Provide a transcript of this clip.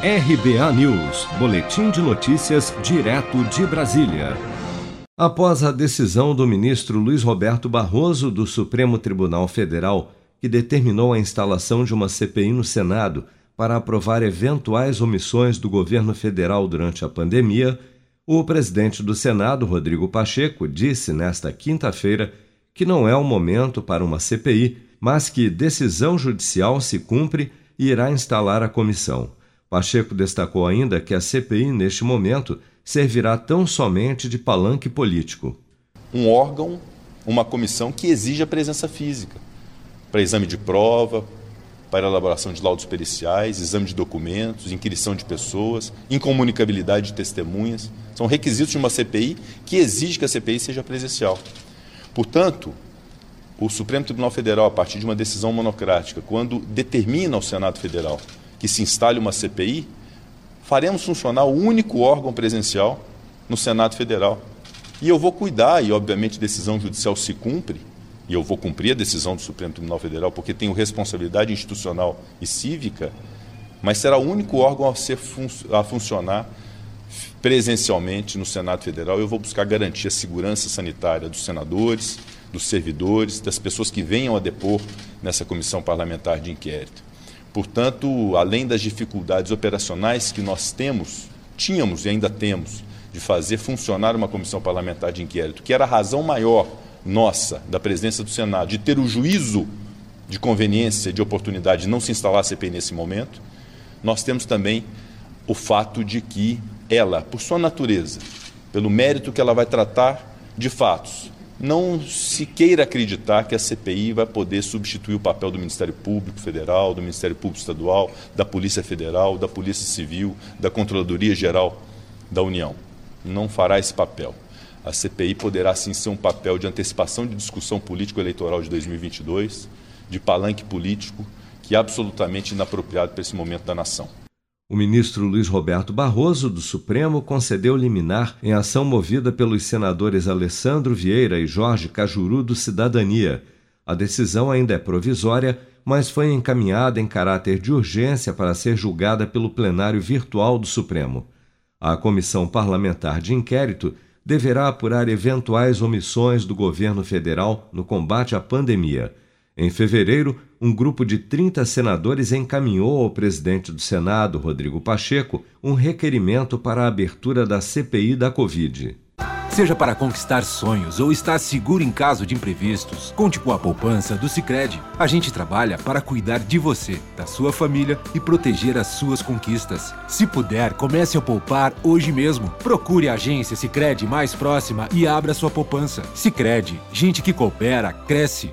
RBA News, Boletim de Notícias, direto de Brasília. Após a decisão do ministro Luiz Roberto Barroso do Supremo Tribunal Federal, que determinou a instalação de uma CPI no Senado para aprovar eventuais omissões do governo federal durante a pandemia, o presidente do Senado, Rodrigo Pacheco, disse nesta quinta-feira que não é o momento para uma CPI, mas que decisão judicial se cumpre e irá instalar a comissão. Pacheco destacou ainda que a CPI, neste momento, servirá tão somente de palanque político. Um órgão, uma comissão que exige a presença física para exame de prova, para elaboração de laudos periciais, exame de documentos, inquirição de pessoas, incomunicabilidade de testemunhas. São requisitos de uma CPI que exige que a CPI seja presencial. Portanto, o Supremo Tribunal Federal, a partir de uma decisão monocrática, quando determina ao Senado Federal que se instale uma CPI, faremos funcionar o único órgão presencial no Senado Federal. E eu vou cuidar, e obviamente decisão judicial se cumpre, e eu vou cumprir a decisão do Supremo Tribunal Federal, porque tenho responsabilidade institucional e cívica, mas será o único órgão a, ser fun a funcionar presencialmente no Senado Federal. Eu vou buscar garantir a segurança sanitária dos senadores, dos servidores, das pessoas que venham a depor nessa comissão parlamentar de inquérito. Portanto, além das dificuldades operacionais que nós temos, tínhamos e ainda temos, de fazer funcionar uma comissão parlamentar de inquérito, que era a razão maior nossa, da presidência do Senado, de ter o juízo de conveniência, de oportunidade de não se instalar a CPI nesse momento, nós temos também o fato de que ela, por sua natureza, pelo mérito que ela vai tratar de fatos, não se queira acreditar que a CPI vai poder substituir o papel do Ministério Público Federal, do Ministério Público Estadual, da Polícia Federal, da Polícia Civil, da Controladoria Geral da União. Não fará esse papel. A CPI poderá sim ser um papel de antecipação de discussão político-eleitoral de 2022, de palanque político, que é absolutamente inapropriado para esse momento da nação. O ministro Luiz Roberto Barroso, do Supremo, concedeu liminar em ação movida pelos senadores Alessandro Vieira e Jorge Cajuru do Cidadania. A decisão ainda é provisória, mas foi encaminhada em caráter de urgência para ser julgada pelo plenário virtual do Supremo. A comissão parlamentar de inquérito deverá apurar eventuais omissões do governo federal no combate à pandemia. Em fevereiro, um grupo de 30 senadores encaminhou ao presidente do Senado, Rodrigo Pacheco, um requerimento para a abertura da CPI da Covid. Seja para conquistar sonhos ou estar seguro em caso de imprevistos, conte com a poupança do Sicredi. A gente trabalha para cuidar de você, da sua família e proteger as suas conquistas. Se puder, comece a poupar hoje mesmo. Procure a agência Sicredi mais próxima e abra sua poupança. Sicredi, gente que coopera cresce